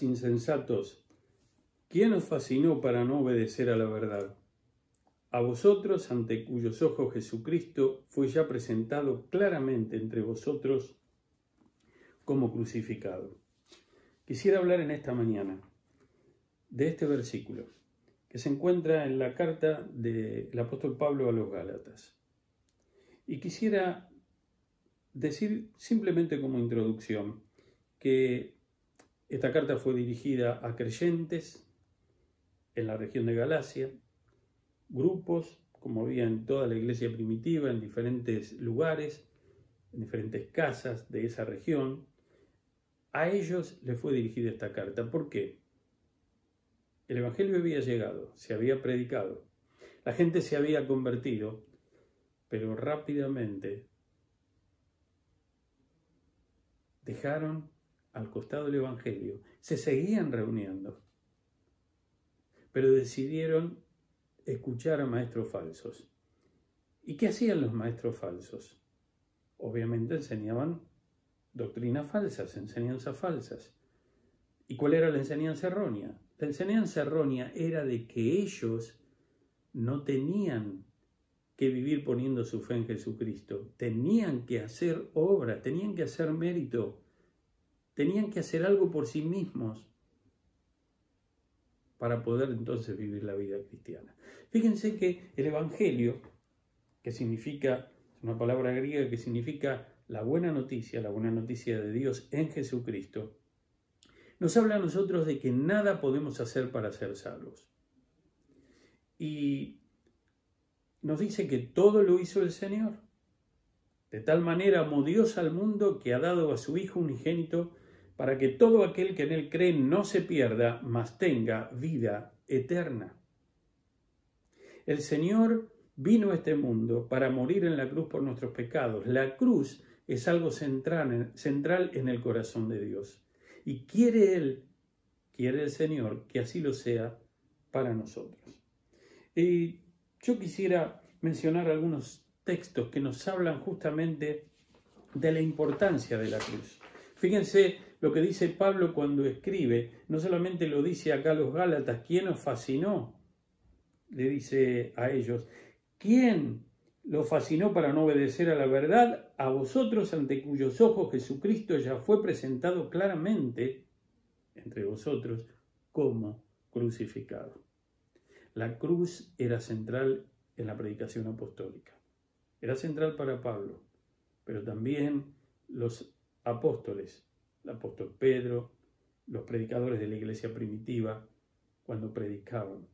Insensatos, ¿quién os fascinó para no obedecer a la verdad? A vosotros, ante cuyos ojos Jesucristo fue ya presentado claramente entre vosotros como crucificado. Quisiera hablar en esta mañana de este versículo que se encuentra en la carta del apóstol Pablo a los Gálatas. Y quisiera decir simplemente como introducción que esta carta fue dirigida a creyentes en la región de Galacia, grupos, como había en toda la iglesia primitiva, en diferentes lugares, en diferentes casas de esa región. A ellos les fue dirigida esta carta. ¿Por qué? El Evangelio había llegado, se había predicado, la gente se había convertido, pero rápidamente dejaron al costado del Evangelio, se seguían reuniendo, pero decidieron escuchar a maestros falsos. ¿Y qué hacían los maestros falsos? Obviamente enseñaban doctrinas falsas, enseñanzas falsas. ¿Y cuál era la enseñanza errónea? La enseñanza errónea era de que ellos no tenían que vivir poniendo su fe en Jesucristo, tenían que hacer obra, tenían que hacer mérito, tenían que hacer algo por sí mismos para poder entonces vivir la vida cristiana. Fíjense que el Evangelio, que significa, es una palabra griega que significa la buena noticia, la buena noticia de Dios en Jesucristo, nos habla a nosotros de que nada podemos hacer para ser salvos. Y nos dice que todo lo hizo el Señor. De tal manera amó Dios al mundo que ha dado a su Hijo unigénito para que todo aquel que en él cree no se pierda, mas tenga vida eterna. El Señor vino a este mundo para morir en la cruz por nuestros pecados. La cruz es algo central, central en el corazón de Dios. Y quiere Él, quiere el Señor, que así lo sea para nosotros. Y yo quisiera mencionar algunos textos que nos hablan justamente de la importancia de la cruz. Fíjense lo que dice Pablo cuando escribe, no solamente lo dice acá a los Gálatas, ¿quién os fascinó? Le dice a ellos, ¿quién lo fascinó para no obedecer a la verdad, a vosotros ante cuyos ojos Jesucristo ya fue presentado claramente entre vosotros como crucificado. La cruz era central en la predicación apostólica. Era central para Pablo, pero también los apóstoles, el apóstol Pedro, los predicadores de la iglesia primitiva, cuando predicaban,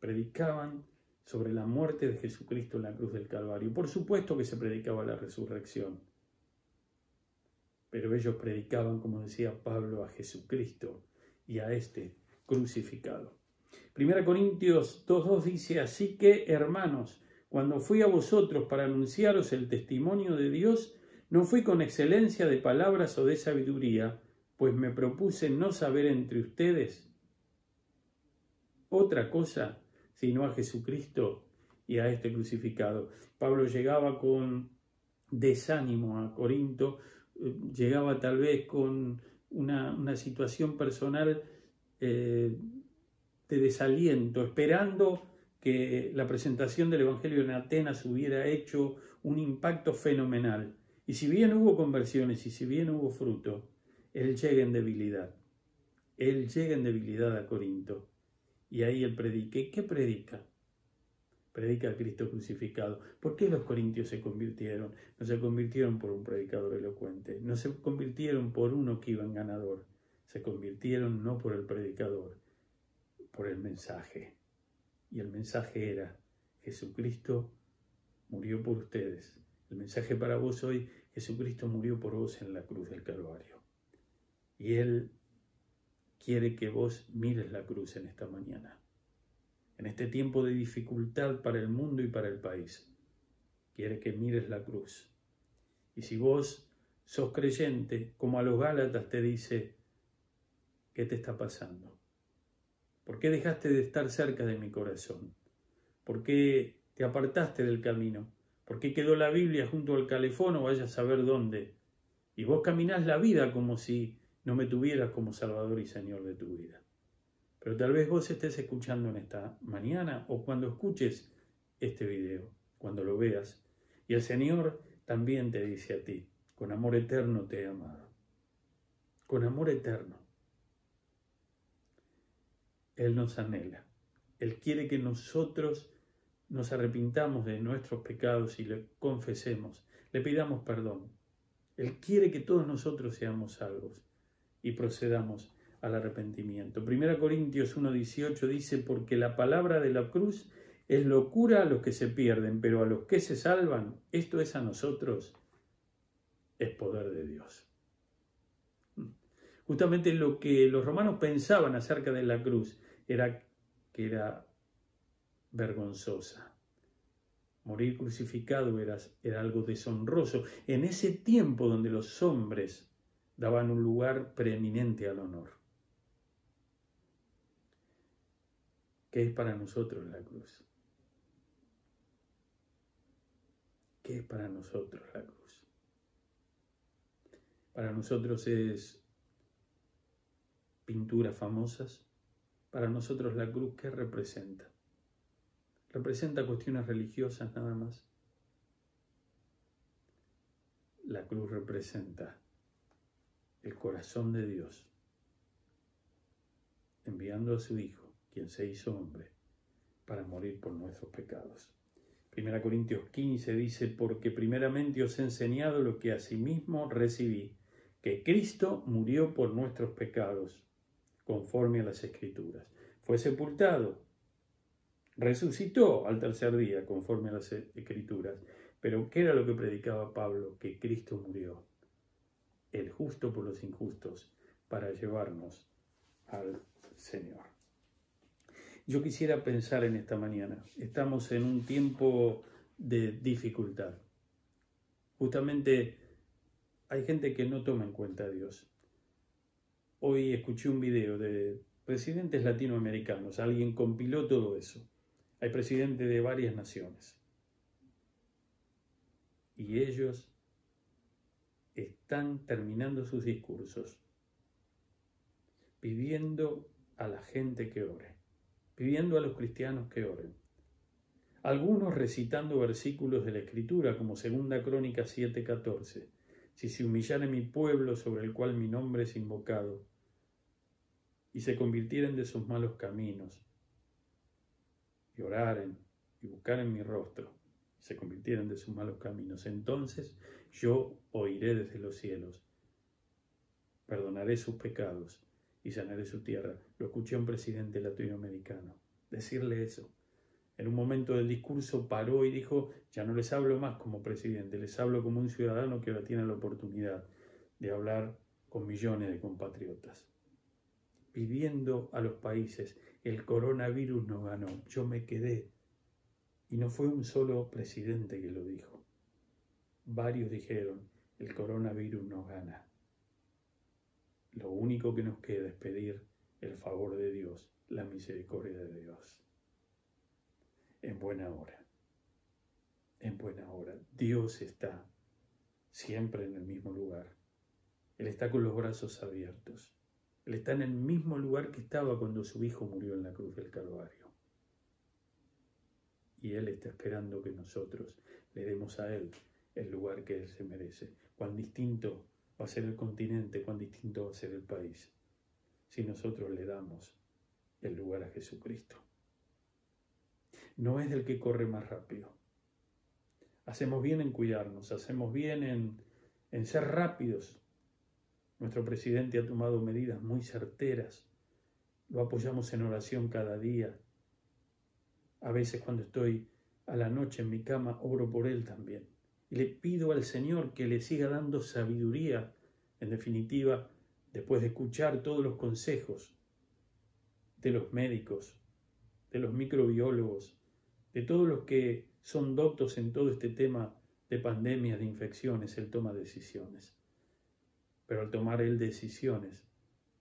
predicaban sobre la muerte de Jesucristo en la cruz del Calvario. Por supuesto que se predicaba la resurrección, pero ellos predicaban, como decía Pablo, a Jesucristo y a este crucificado. Primera Corintios 2.2 dice, así que, hermanos, cuando fui a vosotros para anunciaros el testimonio de Dios, no fui con excelencia de palabras o de sabiduría, pues me propuse no saber entre ustedes otra cosa sino a Jesucristo y a este crucificado. Pablo llegaba con desánimo a Corinto, eh, llegaba tal vez con una, situación personal eh, de desaliento, esperando que la presentación del Evangelio en Atenas hubiera hecho un impacto fenomenal. Y si bien hubo conversiones y si bien hubo fruto, él llega en debilidad. Él llega en debilidad a Corinto. Y ahí él predica. ¿Y qué predica? Predica a Cristo crucificado. ¿Por qué los corintios se convirtieron? No se convirtieron por un predicador elocuente, no se convirtieron por uno que iba en ganador, se convirtieron no por el predicador, por el mensaje. Y el mensaje era, Jesucristo murió por ustedes. El mensaje para vos hoy, Jesucristo murió por vos en la cruz del Calvario. Y Él quiere que vos mires la cruz en esta mañana, en este tiempo de dificultad para el mundo y para el país. Quiere que mires la cruz. Y si vos sos creyente, como a los Gálatas te dice, ¿qué te está pasando? ¿Por qué dejaste de estar cerca de mi corazón? ¿Por qué te apartaste del camino? ¿Por qué quedó la Biblia junto al calefón o vayas a saber dónde? Y vos caminás la vida como si no me tuvieras como Salvador y Señor de tu vida. Pero tal vez vos estés escuchando en esta mañana o cuando escuches este video, cuando lo veas, y el Señor también te dice a ti, con amor eterno te he amado. Con amor eterno. Él nos anhela. Él quiere que nosotros nos arrepintamos de nuestros pecados y le confesemos, le pidamos perdón. Él quiere que todos nosotros seamos salvos y procedamos al arrepentimiento. 1 Corintios 1.18 dice, porque la palabra de la cruz es locura a los que se pierden, pero a los que se salvan, esto es a nosotros, es poder de Dios. Justamente lo que los romanos pensaban acerca de la cruz era que era vergonzosa. Morir crucificado era, era algo deshonroso. En ese tiempo donde los hombres daban un lugar preeminente al honor. ¿Qué es para nosotros la cruz? ¿Qué es para nosotros la cruz? Para nosotros es pinturas famosas. Para nosotros la cruz, ¿qué representa? Representa cuestiones religiosas nada más. La cruz representa el corazón de Dios enviando a su Hijo quien se hizo hombre, para morir por nuestros pecados. Primera Corintios 15 dice, porque primeramente os he enseñado lo que asimismo recibí, que Cristo murió por nuestros pecados, conforme a las Escrituras. Fue sepultado, resucitó al tercer día, conforme a las Escrituras. Pero ¿qué era lo que predicaba Pablo? Que Cristo murió, el justo por los injustos, para llevarnos al Señor. Yo quisiera pensar en esta mañana. Estamos en un tiempo de dificultad. Justamente hay gente que no toma en cuenta a Dios. Hoy escuché un video de presidentes latinoamericanos. Alguien compiló todo eso. Hay presidentes de varias naciones. Y ellos están terminando sus discursos pidiendo a la gente que ore pidiendo a los cristianos que oren. Algunos recitando versículos de la Escritura, como segunda Crónica 7:14. Si se humillare mi pueblo sobre el cual mi nombre es invocado, y se convirtieren de sus malos caminos, y oraren, y buscaren mi rostro, se convirtieren de sus malos caminos, entonces yo oiré desde los cielos, perdonaré sus pecados y sanaré su tierra. Lo escuché a un presidente latinoamericano decirle eso. En un momento del discurso paró y dijo, ya no les hablo más como presidente, les hablo como un ciudadano que ahora tiene la oportunidad de hablar con millones de compatriotas. Pidiendo a los países, el coronavirus no ganó, yo me quedé. Y no fue un solo presidente que lo dijo. Varios dijeron, el coronavirus no gana. Lo único que nos queda es pedir el favor de Dios, la misericordia de Dios. En buena hora, en buena hora. Dios está siempre en el mismo lugar. Él está con los brazos abiertos. Él está en el mismo lugar que estaba cuando su hijo murió en la cruz del Calvario. Y Él está esperando que nosotros le demos a Él el lugar que Él se merece. Cuán distinto va a ser el continente, cuán distinto va a ser el país, si nosotros le damos el lugar a Jesucristo. No es del que corre más rápido. Hacemos bien en cuidarnos, hacemos bien en, en ser rápidos. Nuestro presidente ha tomado medidas muy certeras. Lo apoyamos en oración cada día. A veces cuando estoy a la noche en mi cama, oro por él también. Y le pido al Señor que le siga dando sabiduría, en definitiva, después de escuchar todos los consejos de los médicos, de los microbiólogos, de todos los que son doctos en todo este tema de pandemias, de infecciones, Él toma decisiones. Pero al tomar Él decisiones,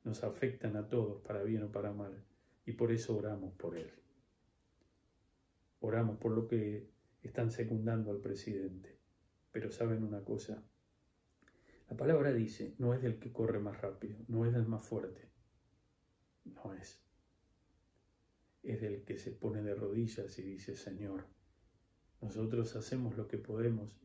nos afectan a todos, para bien o para mal, y por eso oramos por Él. Oramos por lo que están secundando al presidente. Pero saben una cosa, La palabra dice, no es del que corre más rápido, no es del más fuerte, no es. Es del que se pone de rodillas y dice, Señor, nosotros hacemos lo que podemos,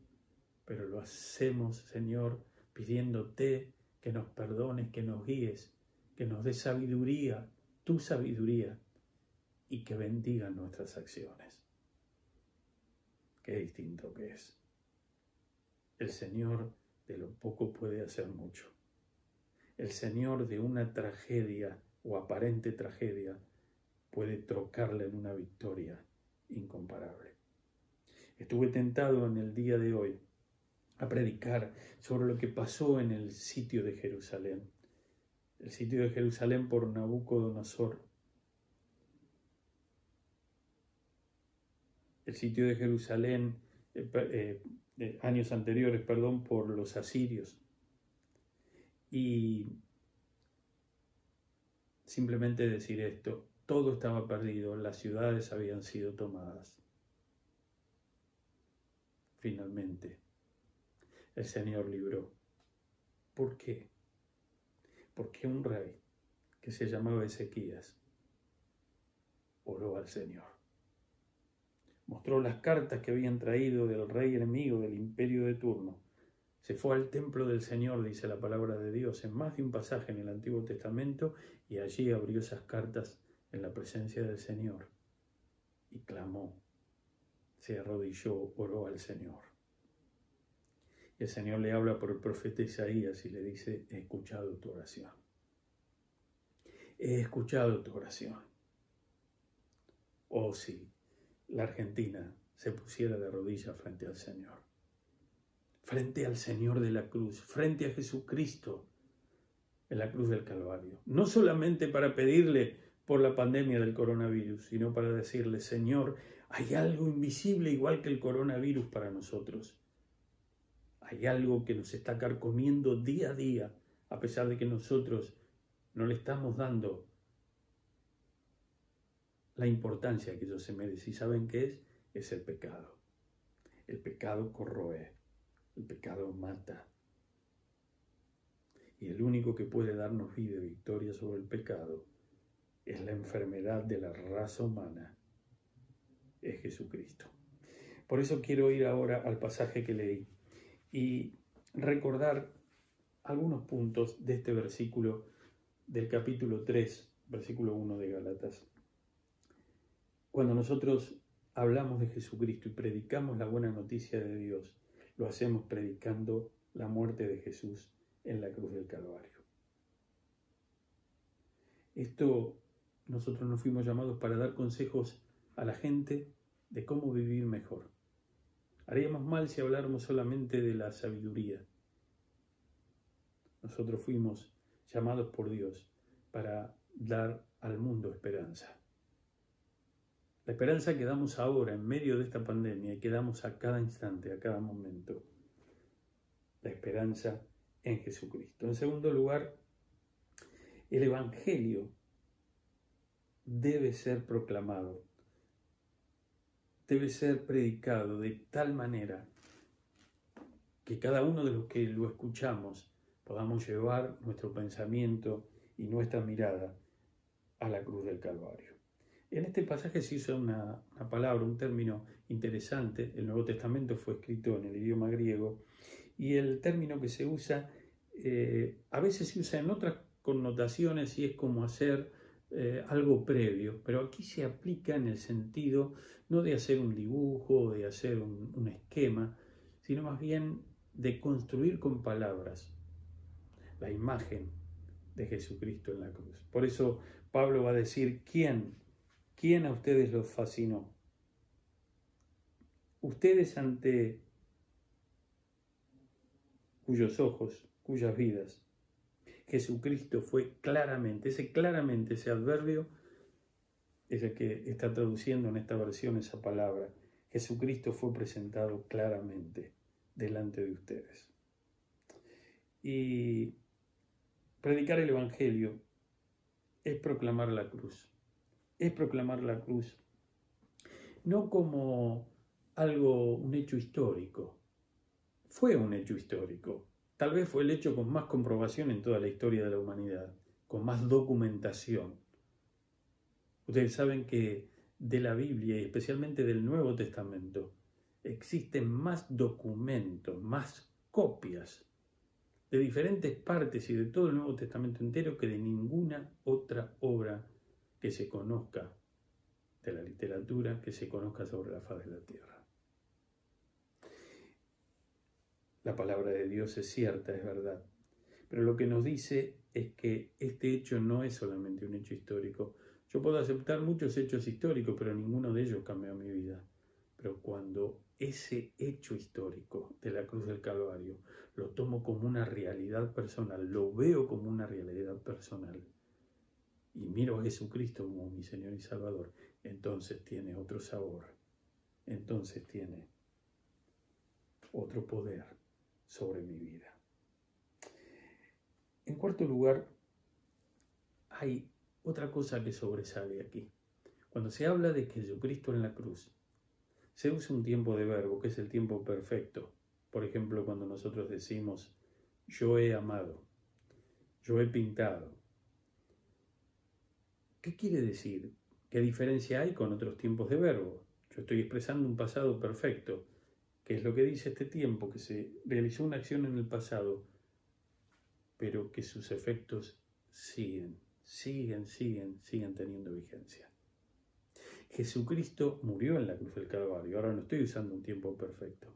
pero lo hacemos, Señor, pidiéndote que nos perdones, que nos guíes, que nos dé sabiduría, tu sabiduría, y que bendiga nuestras acciones. Qué distinto que es. El Señor de lo poco puede hacer mucho. El Señor de una tragedia o aparente tragedia puede trocarla en una victoria incomparable. Estuve tentado en el día de hoy a predicar sobre lo que pasó en el sitio de Jerusalén. El sitio de Jerusalén por Nabucodonosor. El sitio de Jerusalén, eh, eh, años anteriores, perdón, por los asirios. Y simplemente decir esto, todo estaba perdido, las ciudades habían sido tomadas. Finalmente, el Señor libró. ¿Por qué? Porque un rey que se llamaba Ezequías oró al Señor. Mostró las cartas que habían traído del rey enemigo del imperio de turno. Se fue al templo del Señor, dice la palabra de Dios, en más de un pasaje en el Antiguo Testamento, y allí abrió esas cartas en la presencia del Señor y clamó, se arrodilló, oró al Señor. El Señor le habla por el profeta Isaías y le dice, he escuchado tu oración. He escuchado tu oración. Oh sí, la Argentina se pusiera de rodillas frente al Señor. Frente al Señor de la cruz, frente a Jesucristo en la cruz del Calvario. No solamente para pedirle por la pandemia del coronavirus, sino para decirle, Señor, hay algo invisible igual que el coronavirus para nosotros. Hay algo que nos está carcomiendo día a día, a pesar de que nosotros no le estamos dando la importancia que ellos se merece. ¿Y saben qué es? Es el pecado. El pecado corroe, el pecado mata. Y el único que puede darnos vida y victoria sobre el pecado es la enfermedad de la raza humana, es Jesucristo. Por eso quiero ir ahora al pasaje que leí y recordar algunos puntos de este versículo del capítulo 3, versículo 1 de Galatas. Cuando nosotros hablamos de Jesucristo y predicamos la buena noticia de Dios, lo hacemos predicando la muerte de Jesús en la cruz del Calvario. Esto nosotros nos fuimos llamados para dar consejos a la gente de cómo vivir mejor. Haríamos mal si habláramos solamente de la sabiduría. Nosotros fuimos llamados por Dios para dar al mundo esperanza. La esperanza que damos ahora en medio de esta pandemia y que damos a cada instante, a cada momento. La esperanza en Jesucristo. En segundo lugar, el Evangelio debe ser proclamado, debe ser predicado de tal manera que cada uno de los que lo escuchamos podamos llevar nuestro pensamiento y nuestra mirada a la cruz del Calvario. En este pasaje se usa una, palabra, un término interesante. El Nuevo Testamento fue escrito en el idioma griego y el término que se usa eh, a veces se usa en otras connotaciones y es como hacer eh, algo previo, pero aquí se aplica en el sentido no de hacer un dibujo, de hacer un, esquema, sino más bien de construir con palabras la imagen de Jesucristo en la cruz. Por eso Pablo va a decir, ¿quién? ¿Quién a ustedes los fascinó? Ustedes ante cuyos ojos, cuyas vidas Jesucristo fue claramente, ese claramente, ese adverbio es el que está traduciendo en esta versión esa palabra. Jesucristo fue presentado claramente delante de ustedes. Y predicar el Evangelio es proclamar la cruz, es proclamar la cruz, no como algo, un hecho histórico, fue un hecho histórico, Tal vez fue el hecho con más comprobación en toda la historia de la humanidad, con más documentación. Ustedes saben que de la Biblia y especialmente del Nuevo Testamento existen más documentos, más copias de diferentes partes y de todo el Nuevo Testamento entero que de ninguna otra obra que se conozca de la literatura que se conozca sobre la faz de la tierra. La palabra de Dios es cierta, es verdad, pero lo que nos dice es que este hecho no es solamente un hecho histórico. Yo puedo aceptar muchos hechos históricos, pero ninguno de ellos cambió mi vida. Pero cuando ese hecho histórico de la cruz del Calvario lo tomo como una realidad personal, lo veo como una realidad personal y miro a Jesucristo como mi Señor y Salvador, entonces tiene otro sabor, entonces tiene otro poder sobre mi vida. En cuarto lugar, hay otra cosa que sobresale aquí. Cuando se habla de Jesucristo en la cruz, se usa un tiempo de verbo, que es el tiempo perfecto. Por ejemplo, cuando nosotros decimos, yo he amado, yo he pintado. ¿Qué quiere decir? ¿Qué diferencia hay con otros tiempos de verbo? Yo estoy expresando un pasado perfecto, es lo que dice este tiempo, que se realizó una acción en el pasado, pero que sus efectos siguen, siguen, siguen, siguen teniendo vigencia. Jesucristo murió en la cruz del Calvario. Ahora no estoy usando un tiempo perfecto.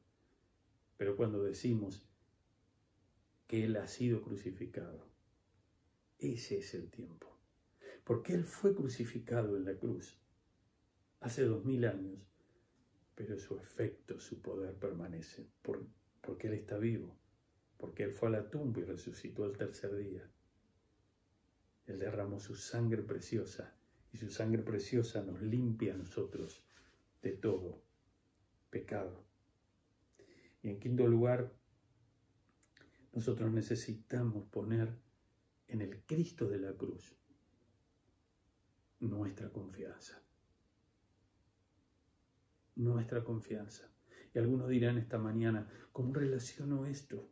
Pero cuando decimos que Él ha sido crucificado, ese es el tiempo. Porque Él fue crucificado en la cruz hace dos mil años, pero su efecto, su poder permanece, porque Él está vivo, porque Él fue a la tumba y resucitó al tercer día. Él derramó su sangre preciosa y su sangre preciosa nos limpia a nosotros de todo pecado. Y en quinto lugar, nosotros necesitamos poner en el Cristo de la cruz nuestra confianza. Nuestra confianza. Y algunos dirán esta mañana, ¿cómo relaciono esto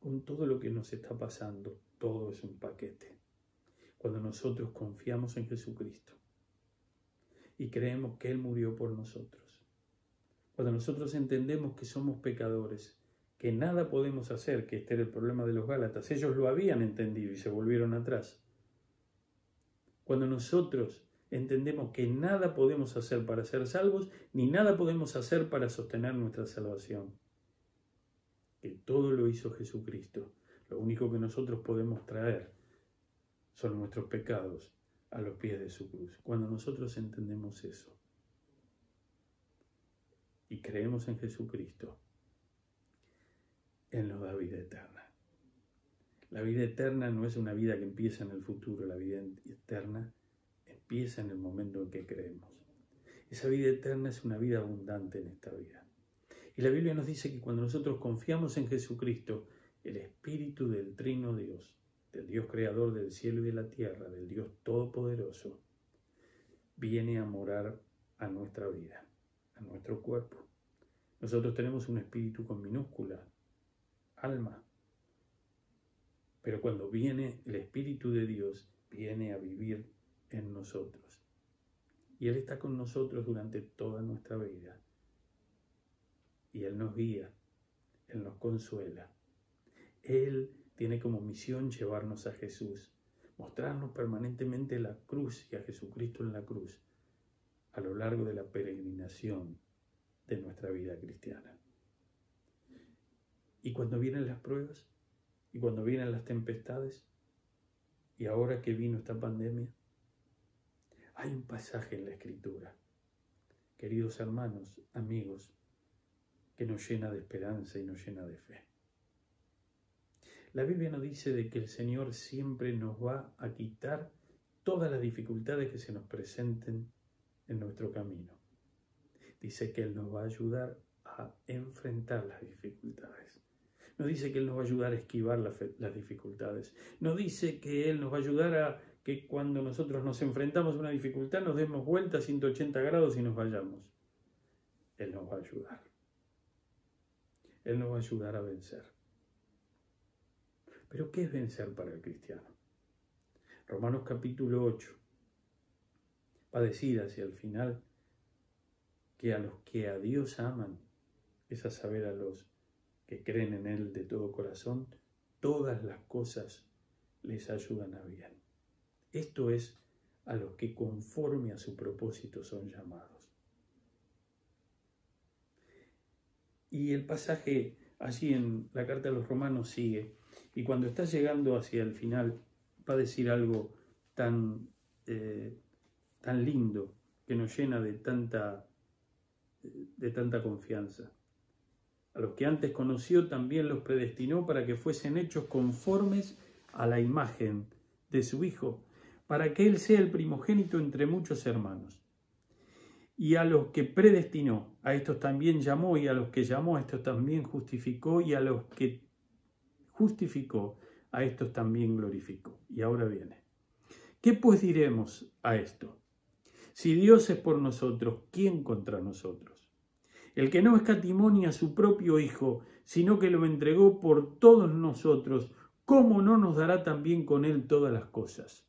con todo lo que nos está pasando? Todo es un paquete cuando nosotros confiamos en Jesucristo y creemos que Él murió por nosotros. Cuando nosotros entendemos que somos pecadores, que nada podemos hacer, que este era el problema de los Gálatas, ellos lo habían entendido y se volvieron atrás. Cuando nosotros entendemos que nada podemos hacer para ser salvos, ni nada podemos hacer para sostener nuestra salvación, que todo lo hizo Jesucristo, lo único que nosotros podemos traer son nuestros pecados a los pies de su cruz. Cuando nosotros entendemos eso y creemos en Jesucristo, Él nos da vida eterna. La vida eterna no es una vida que empieza en el futuro, la vida eterna empieza en el momento en que creemos. Esa vida eterna es una vida abundante en esta vida. Y la Biblia nos dice que cuando nosotros confiamos en Jesucristo, el Espíritu del Trino Dios del Dios creador del cielo y de la tierra, del Dios todopoderoso, viene a morar a nuestra vida, a nuestro cuerpo. Nosotros tenemos un espíritu con minúscula, alma. Pero cuando viene el Espíritu de Dios, viene a vivir en nosotros. Y Él está con nosotros durante toda nuestra vida. Y Él nos guía, Él nos consuela. Él tiene como misión llevarnos a Jesús, mostrarnos permanentemente la cruz y a Jesucristo en la cruz a lo largo de la peregrinación de nuestra vida cristiana. Y cuando vienen las pruebas, y cuando vienen las tempestades, y ahora que vino esta pandemia, hay un pasaje en la Escritura, queridos hermanos, amigos, que nos llena de esperanza y nos llena de fe. La Biblia nos dice de que el Señor siempre nos va a quitar todas las dificultades que se nos presenten en nuestro camino. Dice que Él nos va a ayudar a enfrentar las dificultades. No dice que Él nos va a ayudar a esquivar las dificultades. No dice que Él nos va a ayudar a que cuando nosotros nos enfrentamos a una dificultad nos demos vuelta a 180 grados y nos vayamos. Él nos va a ayudar. Él nos va a ayudar a vencer Pero ¿qué es vencer para el cristiano? Romanos capítulo 8 va a decir hacia el final que a los que a Dios aman, es a saber a los que creen en Él de todo corazón, todas las cosas les ayudan a bien. Esto es a los que conforme a su propósito son llamados. Y el pasaje allí en la carta de los romanos sigue, y cuando está llegando hacia el final, va a decir algo tan, eh, tan lindo, que nos llena de tanta, de tanta confianza. A los que antes conoció también los predestinó para que fuesen hechos conformes a la imagen de su Hijo, para que Él sea el primogénito entre muchos hermanos. Y a los que predestinó, a estos también llamó, y a los que llamó, a estos también justificó, y a los que justificó, a estos también glorificó. Y ahora viene. ¿Qué pues diremos a esto? Si Dios es por nosotros, ¿quién contra nosotros? El que no escatimonia a su propio Hijo, sino que lo entregó por todos nosotros, ¿cómo no nos dará también con él todas las cosas?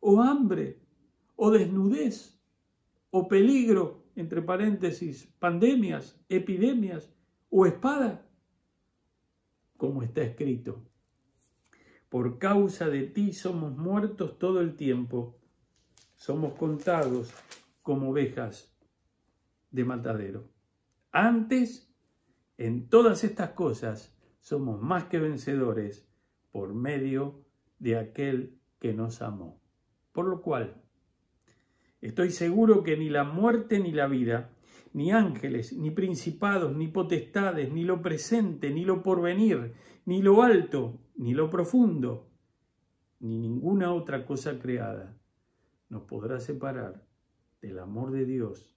¿O hambre? ¿O desnudez? ¿O peligro? Entre paréntesis, pandemias, epidemias o espada como está escrito. Por causa de ti somos muertos todo el tiempo, somos contados como ovejas de matadero. Antes, en todas estas cosas, somos más que vencedores por medio de aquel que nos amó. Por lo cual, estoy seguro que ni la muerte ni la vida, ni ángeles, ni principados, ni potestades, ni lo presente, ni lo porvenir, ni lo alto, ni lo profundo, ni ninguna otra cosa creada nos podrá separar del amor de Dios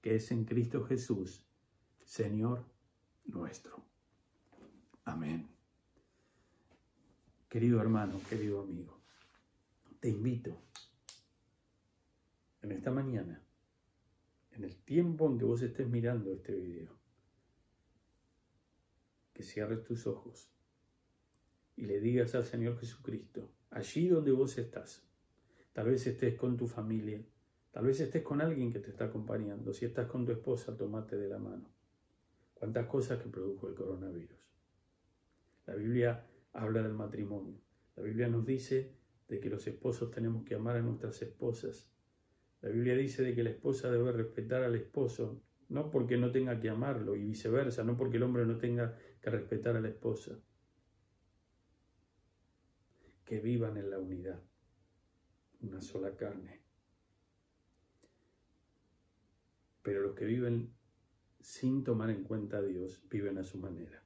que es en Cristo Jesús, Señor nuestro. Amén. Querido hermano, querido amigo, te invito en esta mañana en el tiempo que vos estés mirando este video, que cierres tus ojos y le digas al Señor Jesucristo, allí donde vos estás, tal vez estés con tu familia, tal vez estés con alguien que te está acompañando, si estás con tu esposa, tomate de la mano. Cuántas cosas que produjo el coronavirus. La Biblia habla del matrimonio. La Biblia nos dice de que los esposos tenemos que amar a nuestras esposas la Biblia dice de que la esposa debe respetar al esposo, no porque no tenga que amarlo y viceversa, no porque el hombre no tenga que respetar a la esposa. Que vivan en la unidad, una sola carne. Pero los que viven sin tomar en cuenta a Dios viven a su manera.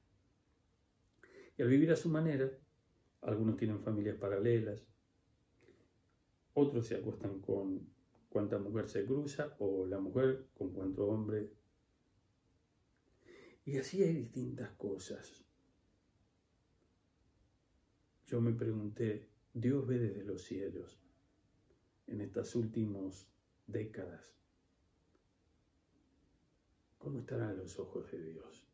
Y al vivir a su manera, algunos tienen familias paralelas, otros se acuestan con cuánta mujer se cruza o la mujer con cuánto hombre. Y así hay distintas cosas. Yo me pregunté, Dios ve desde los cielos en estas últimas décadas. ¿Cómo estarán los ojos de Dios?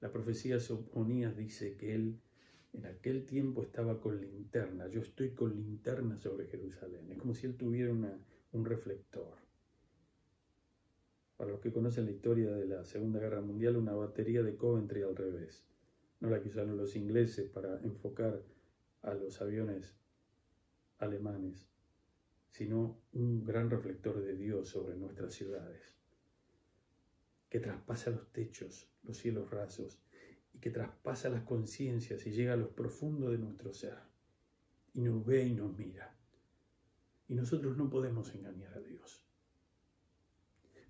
La profecía Soponías dice que Él en aquel tiempo estaba con linterna. Yo estoy con linterna sobre Jerusalén. Es como si él tuviera un reflector. Para los que conocen la historia de la Segunda Guerra Mundial, una batería de Coventry al revés. No la que usaron los ingleses para enfocar a los aviones alemanes, sino un gran reflector de Dios sobre nuestras ciudades, que traspasa los techos, los cielos rasos que traspasa las conciencias y llega a los profundos de nuestro ser y nos ve y nos mira. Y nosotros no podemos engañar a Dios.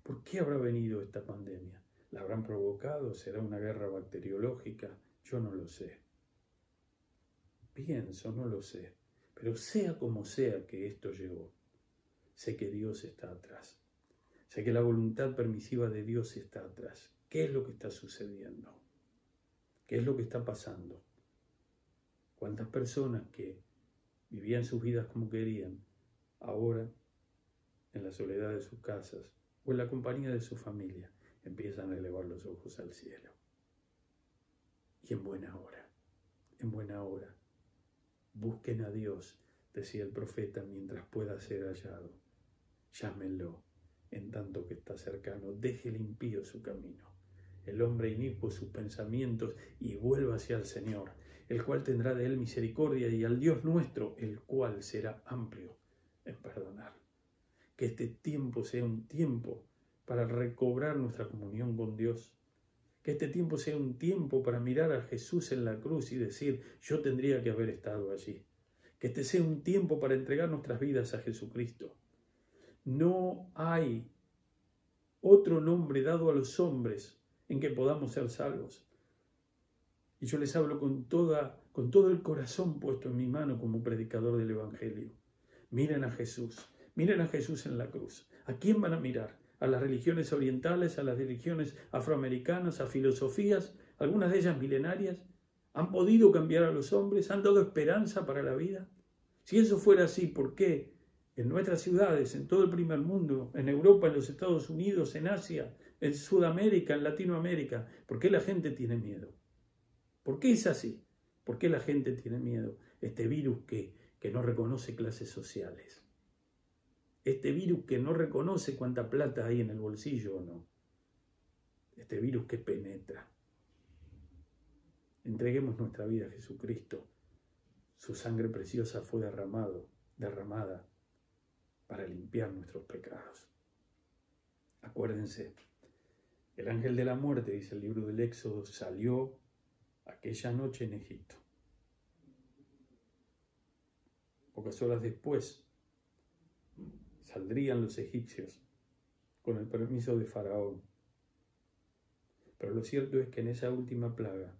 ¿Por qué habrá venido esta pandemia? ¿La habrán provocado? ¿Será una guerra bacteriológica? Yo no lo sé. pienso, no lo sé, pero sea como sea que esto llegó, sé que Dios está atrás. Sé que la voluntad permisiva de Dios está atrás. ¿Qué es lo que está sucediendo? ¿Qué es lo que está pasando? ¿Cuántas personas que vivían sus vidas como querían, ahora, en la soledad de sus casas o en la compañía de su familia, empiezan a elevar los ojos al cielo? Y en buena hora, en buena hora, busquen a Dios, decía el profeta, mientras pueda ser hallado. Llámenlo en tanto que está cercano. Deje el impío su camino, el hombre inicuo sus pensamientos y vuelva hacia el Señor, el cual tendrá de él misericordia y al Dios nuestro, el cual será amplio en perdonar. Que este tiempo sea un tiempo para recobrar nuestra comunión con Dios. Que este tiempo sea un tiempo para mirar a Jesús en la cruz y decir, yo tendría que haber estado allí. Que este sea un tiempo para entregar nuestras vidas a Jesucristo no hay otro nombre dado a los hombres en que podamos ser salvos. Y yo les hablo con, toda, con todo el corazón puesto en mi mano como predicador del Evangelio. Miren a Jesús, miren a Jesús en la cruz. ¿A quién van a mirar? ¿A las religiones orientales, a las religiones afroamericanas, a filosofías, algunas de ellas milenarias? ¿Han podido cambiar a los hombres? ¿Han dado esperanza para la vida? Si eso fuera así, ¿por qué en nuestras ciudades, en todo el primer mundo, en Europa, en los Estados Unidos, en Asia, en Sudamérica, en Latinoamérica. ¿Por qué la gente tiene miedo? ¿Por qué es así? ¿Por qué la gente tiene miedo? Este virus que, que no reconoce clases sociales. Este virus que no reconoce cuánta plata hay en el bolsillo o no. Este virus que penetra. Entreguemos nuestra vida a Jesucristo. Su sangre preciosa fue derramado, derramada para limpiar nuestros pecados. Acuérdense, el ángel de la muerte, dice el libro del Éxodo, salió aquella noche en Egipto. Pocas horas después saldrían los egipcios con el permiso de Faraón. Pero lo cierto es que en esa última plaga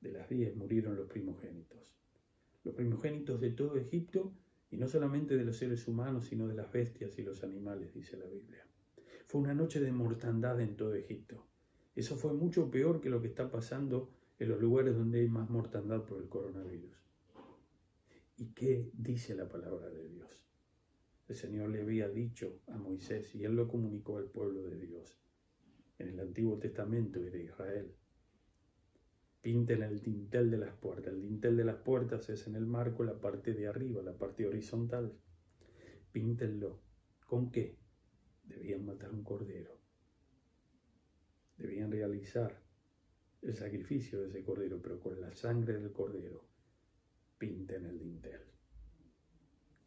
de las diez murieron los primogénitos. Los primogénitos de todo Egipto y no solamente de los seres humanos, sino de las bestias y los animales, dice la Biblia. Fue una noche de mortandad en todo Egipto. Eso fue mucho peor que lo que está pasando en los lugares donde hay más mortandad por el coronavirus. ¿Y qué dice la palabra de Dios? El Señor le había dicho a Moisés y él lo comunicó al pueblo de Dios en el Antiguo Testamento y de Israel. Pinten el dintel de las puertas. El dintel de las puertas es en el marco la parte de arriba, la parte horizontal. Píntenlo. ¿Con qué? Debían matar un cordero. Debían realizar el sacrificio de ese cordero, pero con la sangre del cordero pinten el dintel.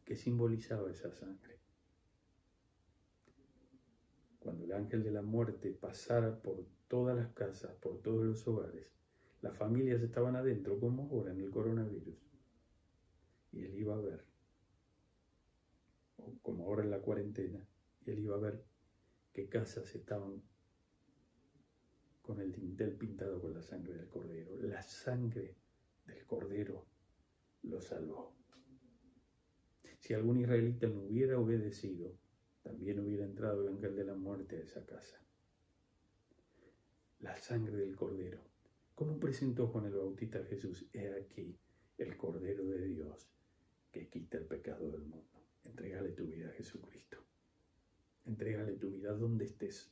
¿Qué simbolizaba esa sangre? Cuando el ángel de la muerte pasara por todas las casas, por todos los hogares, las familias estaban adentro, como ahora en el coronavirus. Y él iba a ver, como ahora en la cuarentena, y él iba a ver qué casas estaban con el dintel pintado con la sangre del cordero. La sangre del cordero lo salvó. Si algún israelita no hubiera obedecido, también hubiera entrado el ángel de la muerte a esa casa. La sangre del cordero ¿Cómo presentó Juan el Bautista a Jesús? He aquí el Cordero de Dios que quita el pecado del mundo. Entrégale tu vida a Jesucristo. Entrégale tu vida donde estés.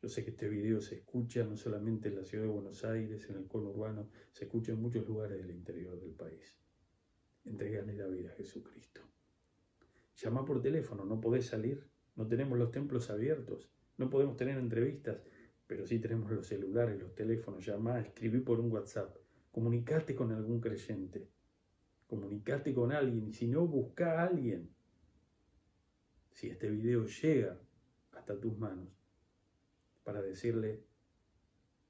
Yo sé que este video se escucha no solamente en la ciudad de Buenos Aires, en el conurbano, se escucha en muchos lugares del interior del país. Entrégale la vida a Jesucristo. Llama por teléfono, no podés salir, no tenemos los templos abiertos, no podemos tener entrevistas, pero sí tenemos los celulares, los teléfonos, llamá, escribí por un WhatsApp, comunicate con algún creyente, comunicate con alguien, y si no, busca a alguien. Si este video llega hasta tus manos, para decirle,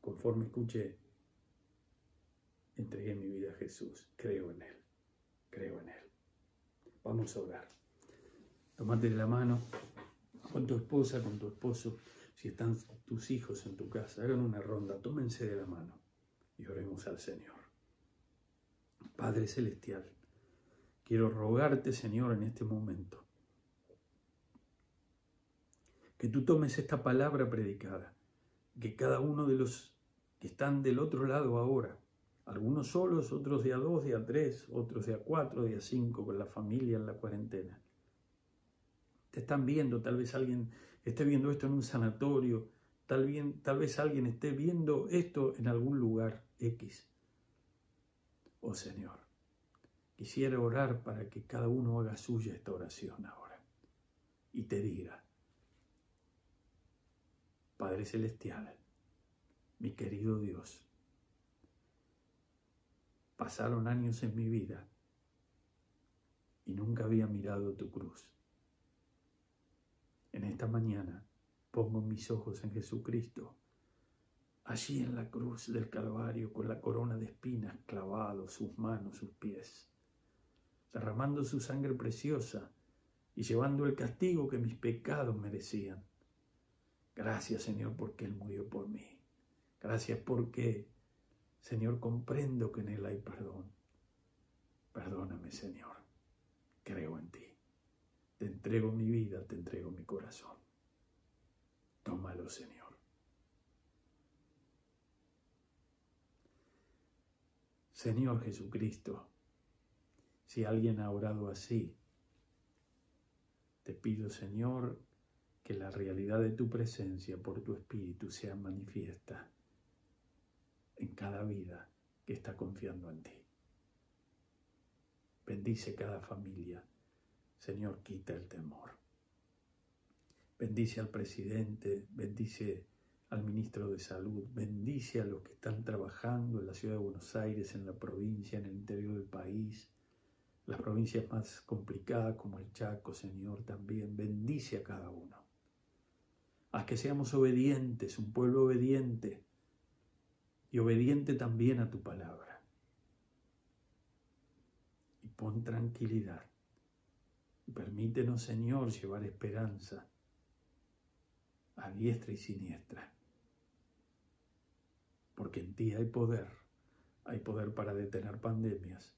conforme escuché, entregué mi vida a Jesús, creo en Él, creo en Él. Vamos a orar. Tomate de la mano con tu esposa, con tu esposo. Si están tus hijos en tu casa, hagan una ronda, tómense de la mano y oremos al Señor. Padre Celestial, quiero rogarte, Señor, en este momento, que tú tomes esta palabra predicada, que cada uno de los que están del otro lado ahora, algunos solos, otros de a dos, de a tres, otros de a cuatro, de a cinco, con la familia en la cuarentena. Te están viendo, tal vez alguien esté viendo esto en un sanatorio, tal, bien, tal vez alguien esté viendo esto en algún lugar X. Oh Señor, quisiera orar para que cada uno haga suya esta oración ahora y te diga, Padre Celestial, mi querido Dios, pasaron años en mi vida y nunca había mirado tu cruz. En esta mañana pongo mis ojos en Jesucristo, allí en la cruz del Calvario con la corona de espinas clavado, sus manos, sus pies, derramando su sangre preciosa y llevando el castigo que mis pecados merecían. Gracias Señor porque Él murió por mí. Gracias porque, Señor, comprendo que en Él hay perdón. Perdóname Señor, creo en ti. Te entrego mi vida, te entrego mi corazón. Tómalo, Señor. Señor Jesucristo, si alguien ha orado así, te pido, Señor, que la realidad de tu presencia por tu Espíritu sea manifiesta en cada vida que está confiando en ti. Bendice cada familia. Señor, quita el temor. Bendice al presidente, bendice al ministro de Salud, bendice a los que están trabajando en la ciudad de Buenos Aires, en la provincia, en el interior del país, las provincias más complicadas como el Chaco, Señor, también. Bendice a cada uno. Haz que seamos obedientes, un pueblo obediente y obediente también a tu palabra. Y pon tranquilidad. Permítenos, Señor, llevar esperanza a diestra y siniestra. Porque en ti hay poder. Hay poder para detener pandemias.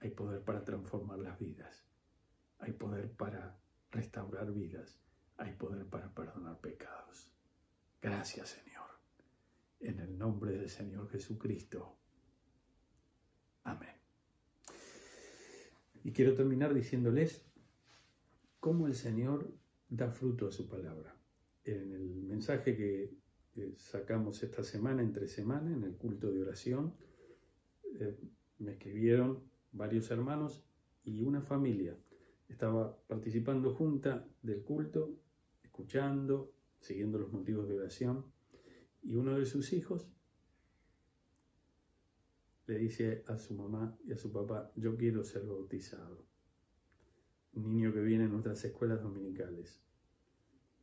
Hay poder para transformar las vidas. Hay poder para restaurar vidas. Hay poder para perdonar pecados. Gracias, Señor. En el nombre del Señor Jesucristo. Amén. Y quiero terminar diciéndoles cómo el Señor da fruto a su palabra en el mensaje que sacamos esta semana, entre semana, en el culto de oración, eh, me escribieron varios hermanos y una familia. Estaba participando junta del culto, escuchando, siguiendo los motivos de oración, y uno de sus hijos le dice a su mamá y a su papá, yo quiero ser bautizado. Niño que viene en nuestras escuelas dominicales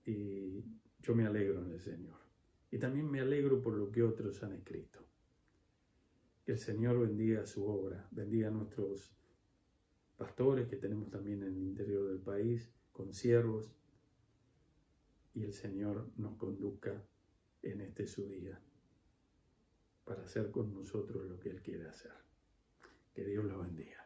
y yo me alegro en el Señor. Y también me alegro por lo que otros han escrito. Que el Señor bendiga su obra, bendiga a nuestros pastores que tenemos también en el interior del país, con siervos, y el Señor nos conduzca en este su día para hacer con nosotros lo que Él quiere hacer. Que Dios lo bendiga.